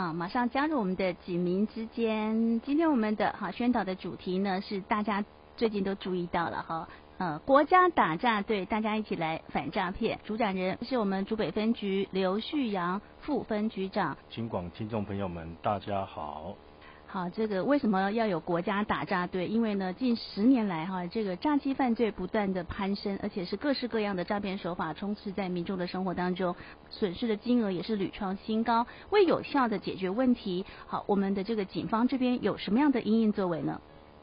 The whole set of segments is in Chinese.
啊，马上加入我们的警民之间。今天我们的哈宣导的主题呢，是大家最近都注意到了哈，呃，国家打诈对，大家一起来反诈骗。主讲人是我们竹北分局刘旭阳副分局长。请广听众朋友们，大家好。好，这个为什么要有国家打诈队？因为呢，近十年来哈，这个诈欺犯罪不断的攀升，而且是各式各样的诈骗手法充斥在民众的生活当中，损失的金额也是屡创新高。为有效的解决问题，好，我们的这个警方这边有什么样的因应作为呢？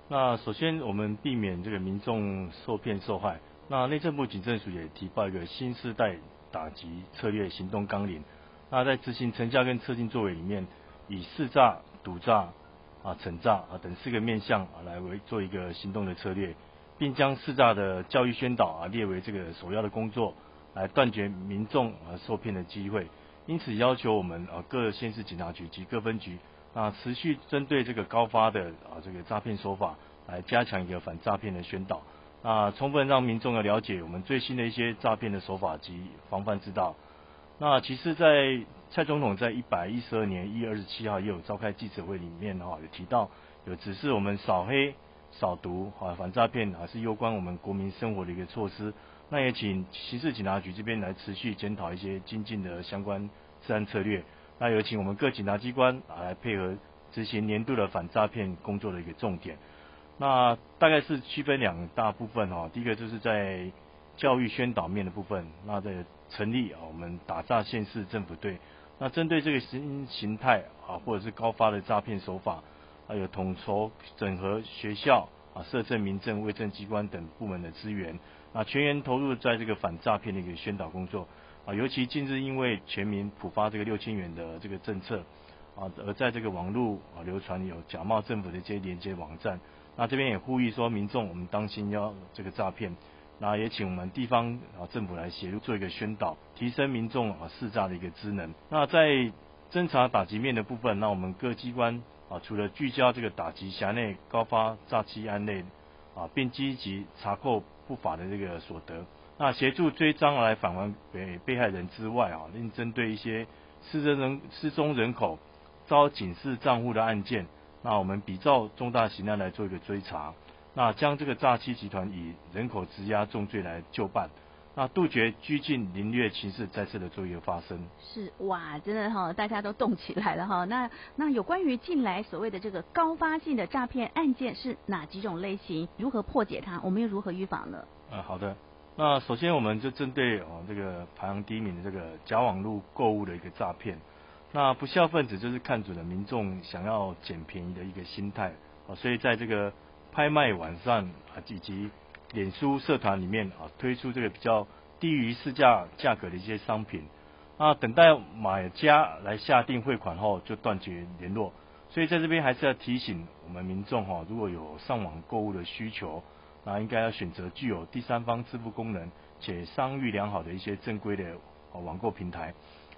那首先我们避免这个民众受骗受害，那内政部警政署也提报一个新世代打击策略行动纲领。那在执行成效跟策进作为里面，以识诈、堵诈。啊，惩诈啊等四个面向啊来为做一个行动的策略，并将四诈的教育宣导啊列为这个首要的工作，来断绝民众啊受骗的机会。因此要求我们啊各县市警察局及各分局啊持续针对这个高发的啊这个诈骗手法，来加强一个反诈骗的宣导，啊充分让民众要了解我们最新的一些诈骗的手法及防范之道。那其实，在蔡总统在一百一十二年一月二十七号也有召开记者会里面哈，有提到有指示我们扫黑、扫毒啊，反诈骗啊是攸关我们国民生活的一个措施。那也请刑事警察局这边来持续检讨一些精进的相关治安策略。那有请我们各警察机关啊来配合执行年度的反诈骗工作的一个重点。那大概是区分两大部分哈，第一个就是在教育宣导面的部分，那在成立啊，我们打诈县市政府队。那针对这个新形态啊，或者是高发的诈骗手法，还有统筹整合学校啊、社政、民政、卫政机关等部门的资源，啊，全员投入在这个反诈骗的一个宣导工作啊。尤其近日因为全民普发这个六千元的这个政策啊，而在这个网络啊流传有假冒政府的这些连接网站，那这边也呼吁说民众我们当心要这个诈骗。那也请我们地方啊政府来协助做一个宣导，提升民众啊识诈的一个职能。那在侦查打击面的部分，那我们各机关啊除了聚焦这个打击辖内高发诈欺案内啊，并积极查扣不法的这个所得，那协助追赃来返还给被害人之外啊，另针对一些失踪人失踪人口遭警示账户的案件，那我们比照重大刑案来做一个追查。那将这个诈欺集团以人口质押重罪来就办，那杜绝拘禁凌虐情事再次的做一个发生。是哇，真的哈，大家都动起来了哈。那那有关于近来所谓的这个高发性的诈骗案件是哪几种类型？如何破解它？我们又如何预防呢？呃，好的。那首先我们就针对哦这个排行第一名的这个假网络购物的一个诈骗，那不孝分子就是看准了民众想要捡便宜的一个心态啊，所以在这个。拍卖网站啊，以及脸书社团里面啊，推出这个比较低于市价价格的一些商品，啊，等待买家来下定汇款后就断绝联络。所以在这边还是要提醒我们民众哈，如果有上网购物的需求，那应该要选择具有第三方支付功能且商誉良好的一些正规的网购平台，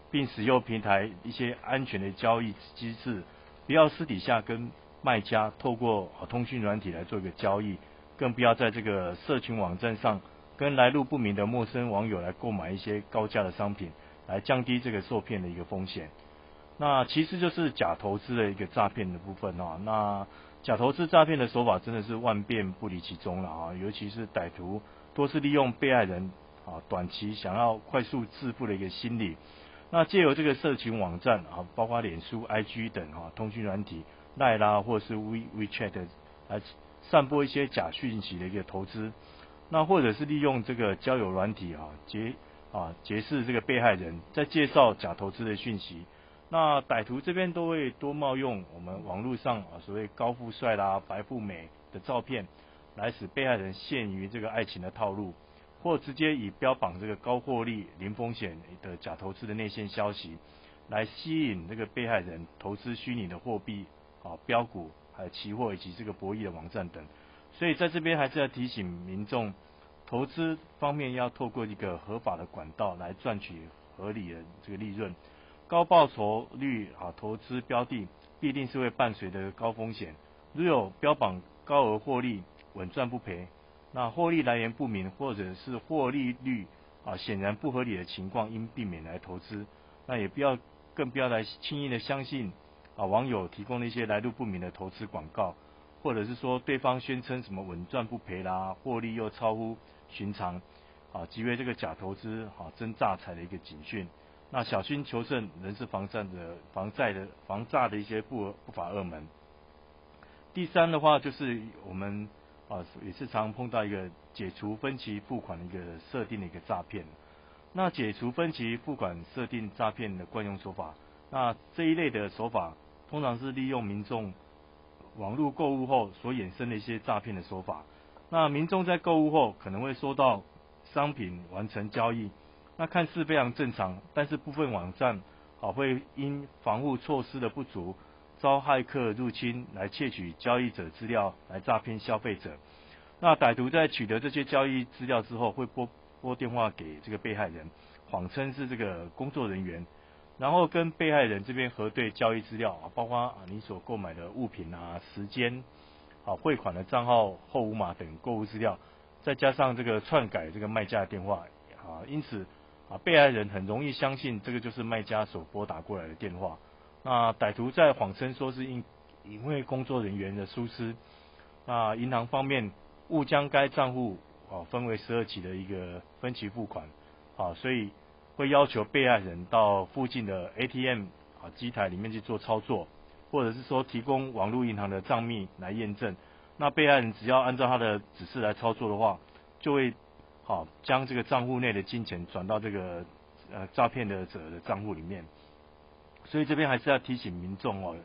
并使用平台一些安全的交易机制，不要私底下跟。卖家透过通讯软体来做一个交易，更不要在这个社群网站上跟来路不明的陌生网友来购买一些高价的商品，来降低这个受骗的一个风险。那其实就是假投资的一个诈骗的部分啊。那假投资诈骗的手法真的是万变不离其宗了啊，尤其是歹徒多是利用被害人啊短期想要快速致富的一个心理，那借由这个社群网站啊，包括脸书、IG 等啊通讯软体。赖啦，或者是 We WeChat 来散播一些假讯息的一个投资，那或者是利用这个交友软体啊，结啊结识这个被害人，在介绍假投资的讯息。那歹徒这边都会多冒用我们网络上啊所谓高富帅啦、白富美的照片，来使被害人陷于这个爱情的套路，或直接以标榜这个高获利、零风险的假投资的内线消息，来吸引这个被害人投资虚拟的货币。啊，标股还有期货以及这个博弈的网站等，所以在这边还是要提醒民众，投资方面要透过一个合法的管道来赚取合理的这个利润。高报酬率啊，投资标的必定是会伴随着高风险。如有标榜高额获利、稳赚不赔，那获利来源不明或者是获利率啊显然不合理的情况，应避免来投资。那也不要，更不要来轻易的相信。啊网友提供的一些来路不明的投资广告，或者是说对方宣称什么稳赚不赔啦，获利又超乎寻常，啊，即为这个假投资啊真诈财的一个警讯。那小心求证，仍是防诈的防债的防诈的一些不不法恶门。第三的话就是我们啊也是常碰到一个解除分期付款的一个设定的一个诈骗。那解除分期付款设定诈骗的惯用手法，那这一类的手法通常是利用民众网络购物后所衍生的一些诈骗的手法。那民众在购物后可能会收到商品完成交易。那看似非常正常，但是部分网站啊会因防护措施的不足，遭骇客入侵来窃取交易者资料来诈骗消费者。那歹徒在取得这些交易资料之后，会拨拨电话给这个被害人，谎称是这个工作人员，然后跟被害人这边核对交易资料啊，包括啊你所购买的物品啊、时间啊、汇款的账号后五码等购物资料，再加上这个篡改这个卖家的电话啊，因此。啊，被害人很容易相信这个就是卖家所拨打过来的电话。那歹徒在谎称说是因因为工作人员的疏失，那银行方面误将该账户啊分为十二期的一个分期付款，啊，所以会要求被害人到附近的 ATM 啊机台里面去做操作，或者是说提供网络银行的账密来验证。那被害人只要按照他的指示来操作的话，就会。好，将这个账户内的金钱转到这个呃诈骗的者的账户里面，所以这边还是要提醒民众哦，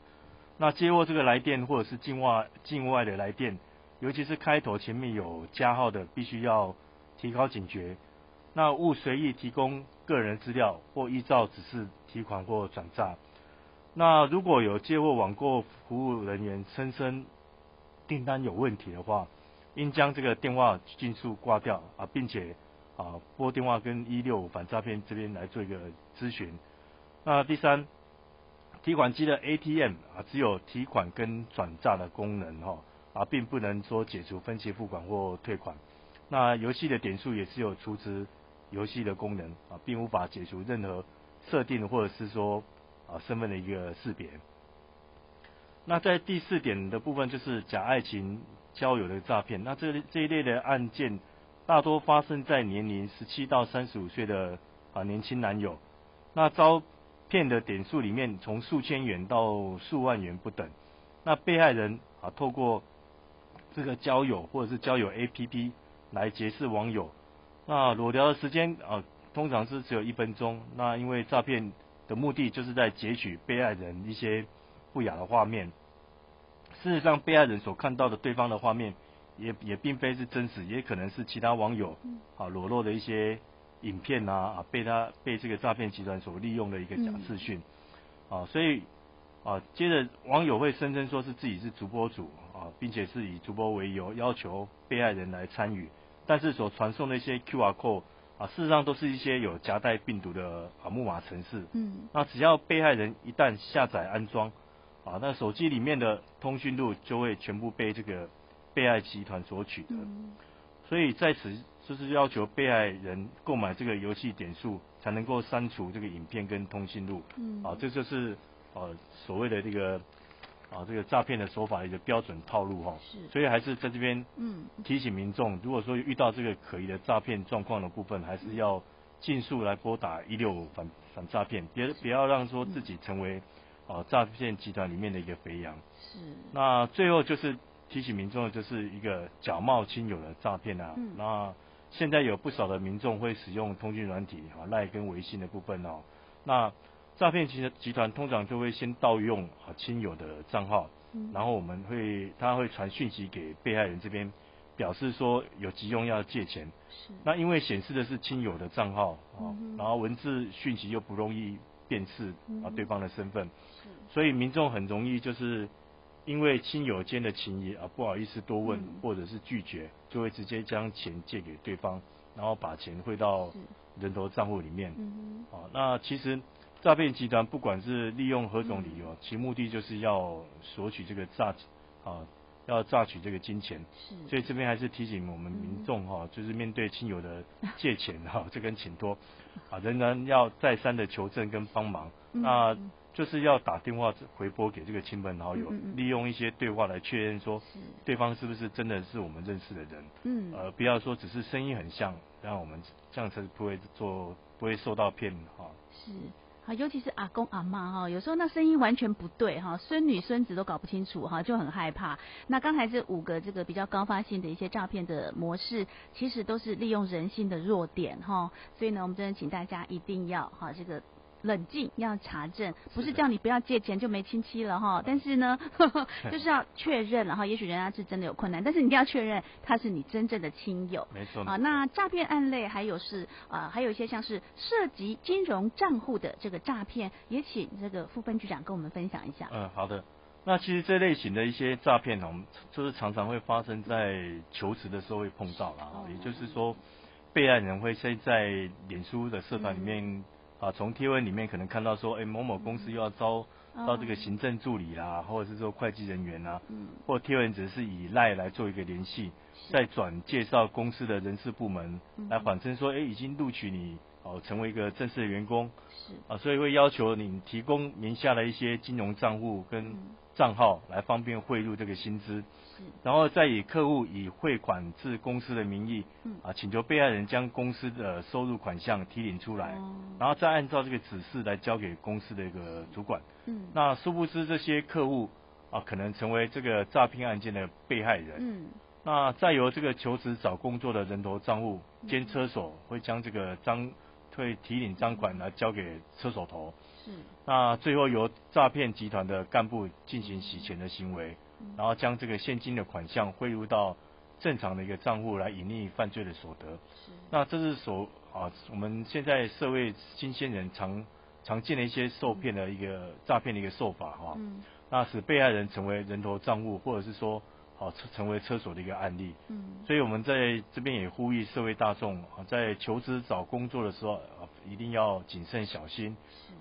那接获这个来电或者是境外境外的来电，尤其是开头前面有加号的，必须要提高警觉，那勿随意提供个人资料或依照指示提款或转账。那如果有接获网购服务人员声称订单有问题的话，应将这个电话尽速挂掉啊，并且啊拨电话跟一六五反诈骗这边来做一个咨询。那第三，提款机的 ATM 啊只有提款跟转账的功能哈啊，并不能说解除分期付款或退款。那游戏的点数也是有储值游戏的功能啊，并无法解除任何设定或者是说啊身份的一个识别。那在第四点的部分就是假爱情。交友的诈骗，那这这一类的案件，大多发生在年龄十七到三十五岁的啊年轻男友，那遭骗的点数里面从数千元到数万元不等，那被害人啊透过这个交友或者是交友 APP 来结识网友，那裸聊的时间啊通常是只有一分钟，那因为诈骗的目的就是在截取被害人一些不雅的画面。事实上，被害人所看到的对方的画面也，也也并非是真实，也可能是其他网友啊裸露的一些影片啊啊，被他被这个诈骗集团所利用的一个假视讯。啊，所以啊，接着网友会声称说是自己是主播主啊，并且是以主播为由要求被害人来参与，但是所传送的一些 QR code 啊，事实上都是一些有夹带病毒的啊木马程式，嗯，那只要被害人一旦下载安装。啊，那手机里面的通讯录就会全部被这个被害集团所取得，嗯、所以在此就是要求被害人购买这个游戏点数，才能够删除这个影片跟通讯录。嗯，啊，这就是呃所谓的这个啊这个诈骗的手法的一个标准套路哈。是。所以还是在这边嗯提醒民众，如果说遇到这个可疑的诈骗状况的部分，还是要尽速来拨打一六五反反诈骗，别不要让说自己成为。啊，诈骗集团里面的一个肥羊。是。那最后就是提醒民众，就是一个假冒亲友的诈骗啊。嗯。那现在有不少的民众会使用通讯软体啊，赖跟微信的部分哦。那诈骗集集团通常就会先盗用啊亲友的账号，嗯。然后我们会他会传讯息给被害人这边，表示说有急用要借钱。是。那因为显示的是亲友的账号啊，嗯，然后文字讯息又不容易。辨识啊对方的身份，所以民众很容易就是因为亲友间的情谊啊，不好意思多问或者是拒绝，就会直接将钱借给对方，然后把钱汇到人头账户里面。啊，那其实诈骗集团不管是利用何种理由，其目的就是要索取这个诈啊。要榨取这个金钱，是所以这边还是提醒我们民众哈，就是面对亲友的借钱哈，这跟请托啊，仍然要再三的求证跟帮忙。那就是要打电话回拨给这个亲朋好友，利用一些对话来确认说，对方是不是真的是我们认识的人，嗯，呃，不要说只是声音很像，让我们这样子不会做，不会受到骗哈。是。啊，尤其是阿公阿妈哈，有时候那声音完全不对哈，孙女孙子都搞不清楚哈，就很害怕。那刚才这五个这个比较高发性的一些诈骗的模式，其实都是利用人性的弱点哈，所以呢，我们真的请大家一定要哈这个。冷静，要查证，不是叫你不要借钱就没亲戚了哈。但是呢，呵 呵就是要确认了哈。也许人家是真的有困难，但是你一定要确认他是你真正的亲友。没错。啊，那诈骗案类还有是啊，还有一些像是涉及金融账户的这个诈骗，也请这个副分局长跟我们分享一下。嗯，好的。那其实这类型的一些诈骗呢，我们就是常常会发生在求职的时候会碰到了哈。也就是说，被害人会先在脸书的社团里面、嗯。啊，从贴文里面可能看到说，哎、欸，某某公司又要招招这个行政助理啦，或者是说会计人员啦，嗯，或贴文只是以赖来做一个联系，再转介绍公司的人事部门来谎称说，哎、欸，已经录取你哦，成为一个正式的员工，是。啊，所以会要求你提供名下的一些金融账户跟账号来方便汇入这个薪资。然后再以客户以汇款至公司的名义，啊，请求被害人将公司的收入款项提领出来，然后再按照这个指示来交给公司的一个主管。嗯，那殊不知这些客户啊，可能成为这个诈骗案件的被害人。嗯，那再由这个求职找工作的人头账户兼车手会将这个赃退提领赃款来交给车手头。是，那最后由诈骗集团的干部进行洗钱的行为。然后将这个现金的款项汇入到正常的一个账户来隐匿犯罪的所得。是。那这是所啊，我们现在社会新鲜人常常见的一些受骗的一个诈骗的一个手法哈。嗯。那使被害人成为人头账户，或者是说啊成为车手的一个案例。嗯。所以我们在这边也呼吁社会大众啊，在求职找工作的时候啊，一定要谨慎小心，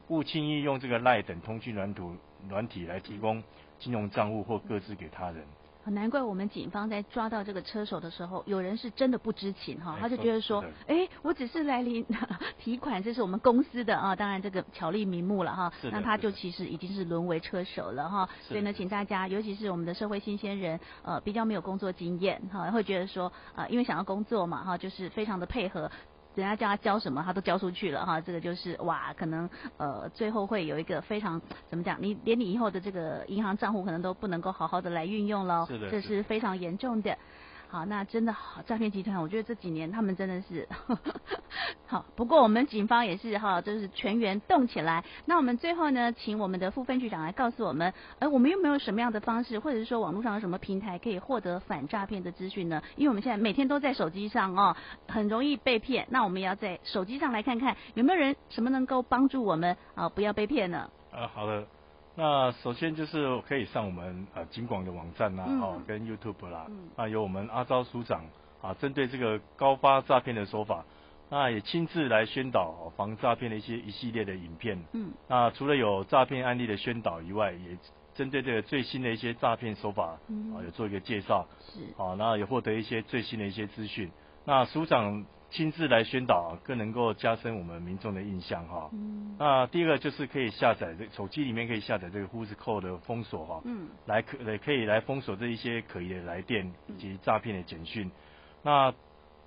勿轻易用这个赖等通讯软土软体来提供。金融账户或各自给他人，难怪我们警方在抓到这个车手的时候，有人是真的不知情哈，他就觉得说，哎，我只是来领 提款，这是我们公司的啊，当然这个巧立名目了哈，那他就其实已经是沦为车手了哈，所以呢，请大家，尤其是我们的社会新鲜人，呃，比较没有工作经验哈，会觉得说，呃，因为想要工作嘛哈，就是非常的配合。人家叫他交什么，他都交出去了哈。这个就是哇，可能呃最后会有一个非常怎么讲？你连你以后的这个银行账户可能都不能够好好的来运用了，是的，这是非常严重的。好，那真的好诈骗集团，我觉得这几年他们真的是呵呵 好。不过我们警方也是哈，就是全员动起来。那我们最后呢，请我们的副分局长来告诉我们，呃，我们有没有什么样的方式，或者是说网络上有什么平台可以获得反诈骗的资讯呢？因为我们现在每天都在手机上哦，很容易被骗。那我们也要在手机上来看看有没有人什么能够帮助我们啊，不要被骗呢？啊，好的。那首先就是可以上我们呃金广的网站啦、啊，哦、嗯、跟 YouTube 啦，嗯、那由我们阿昭署长啊，针对这个高发诈骗的手法，那也亲自来宣导防诈骗的一些一系列的影片。嗯，那除了有诈骗案例的宣导以外，也针对这个最新的一些诈骗手法，嗯，啊有做一个介绍。是，啊，那也获得一些最新的一些资讯。那署长。亲自来宣导，更能够加深我们民众的印象哈。嗯。那第二个就是可以下载这手机里面可以下载这个 Who's Call 的封锁哈。嗯。来可可以来封锁这一些可疑的来电以及诈骗的简讯。那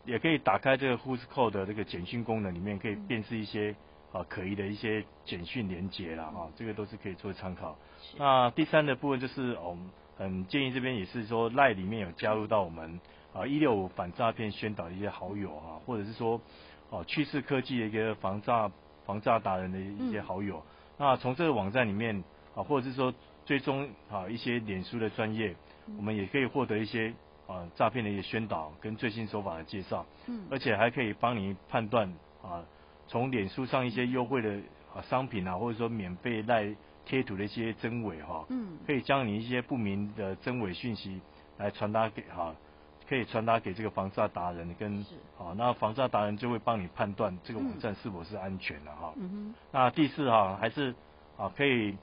也可以打开这个 Who's Call 的这个简讯功能，里面可以辨识一些啊可疑的一些简讯连接啦哈。这个都是可以做参考。那第三的部分就是我们很建议这边也是说 LINE 里面有加入到我们。啊，一六五反诈骗宣导的一些好友啊，或者是说，哦，趋势科技的一个防诈防诈达人的一些好友，嗯、那从这个网站里面啊，或者是说追踪啊一些脸书的专页，嗯、我们也可以获得一些啊诈骗的一些宣导跟最新手法的介绍，嗯，而且还可以帮你判断啊，从脸书上一些优惠的啊商品啊，或者说免费赖贴图的一些真伪哈，啊、嗯，可以将你一些不明的真伪讯息来传达给哈。啊可以传达给这个防诈达人跟，是好，那防诈达人就会帮你判断这个网站是否是安全的哈。嗯哼。那第四哈，还是啊可以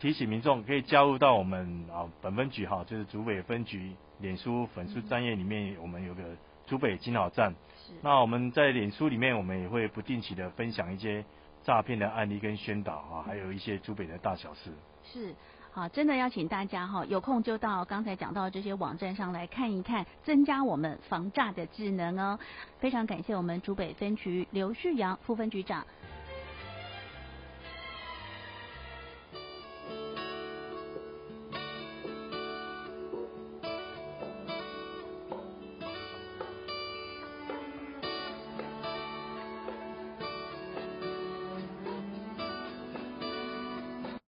提醒民众可以加入到我们啊本分局哈，就是竹北分局脸书粉丝专页里面，我们有个竹北金老站。是。那我们在脸书里面，我们也会不定期的分享一些诈骗的案例跟宣导啊，还有一些竹北的大小事。是。好，真的要请大家哈，有空就到刚才讲到这些网站上来看一看，增加我们防诈的智能哦。非常感谢我们竹北分局刘旭阳副分局长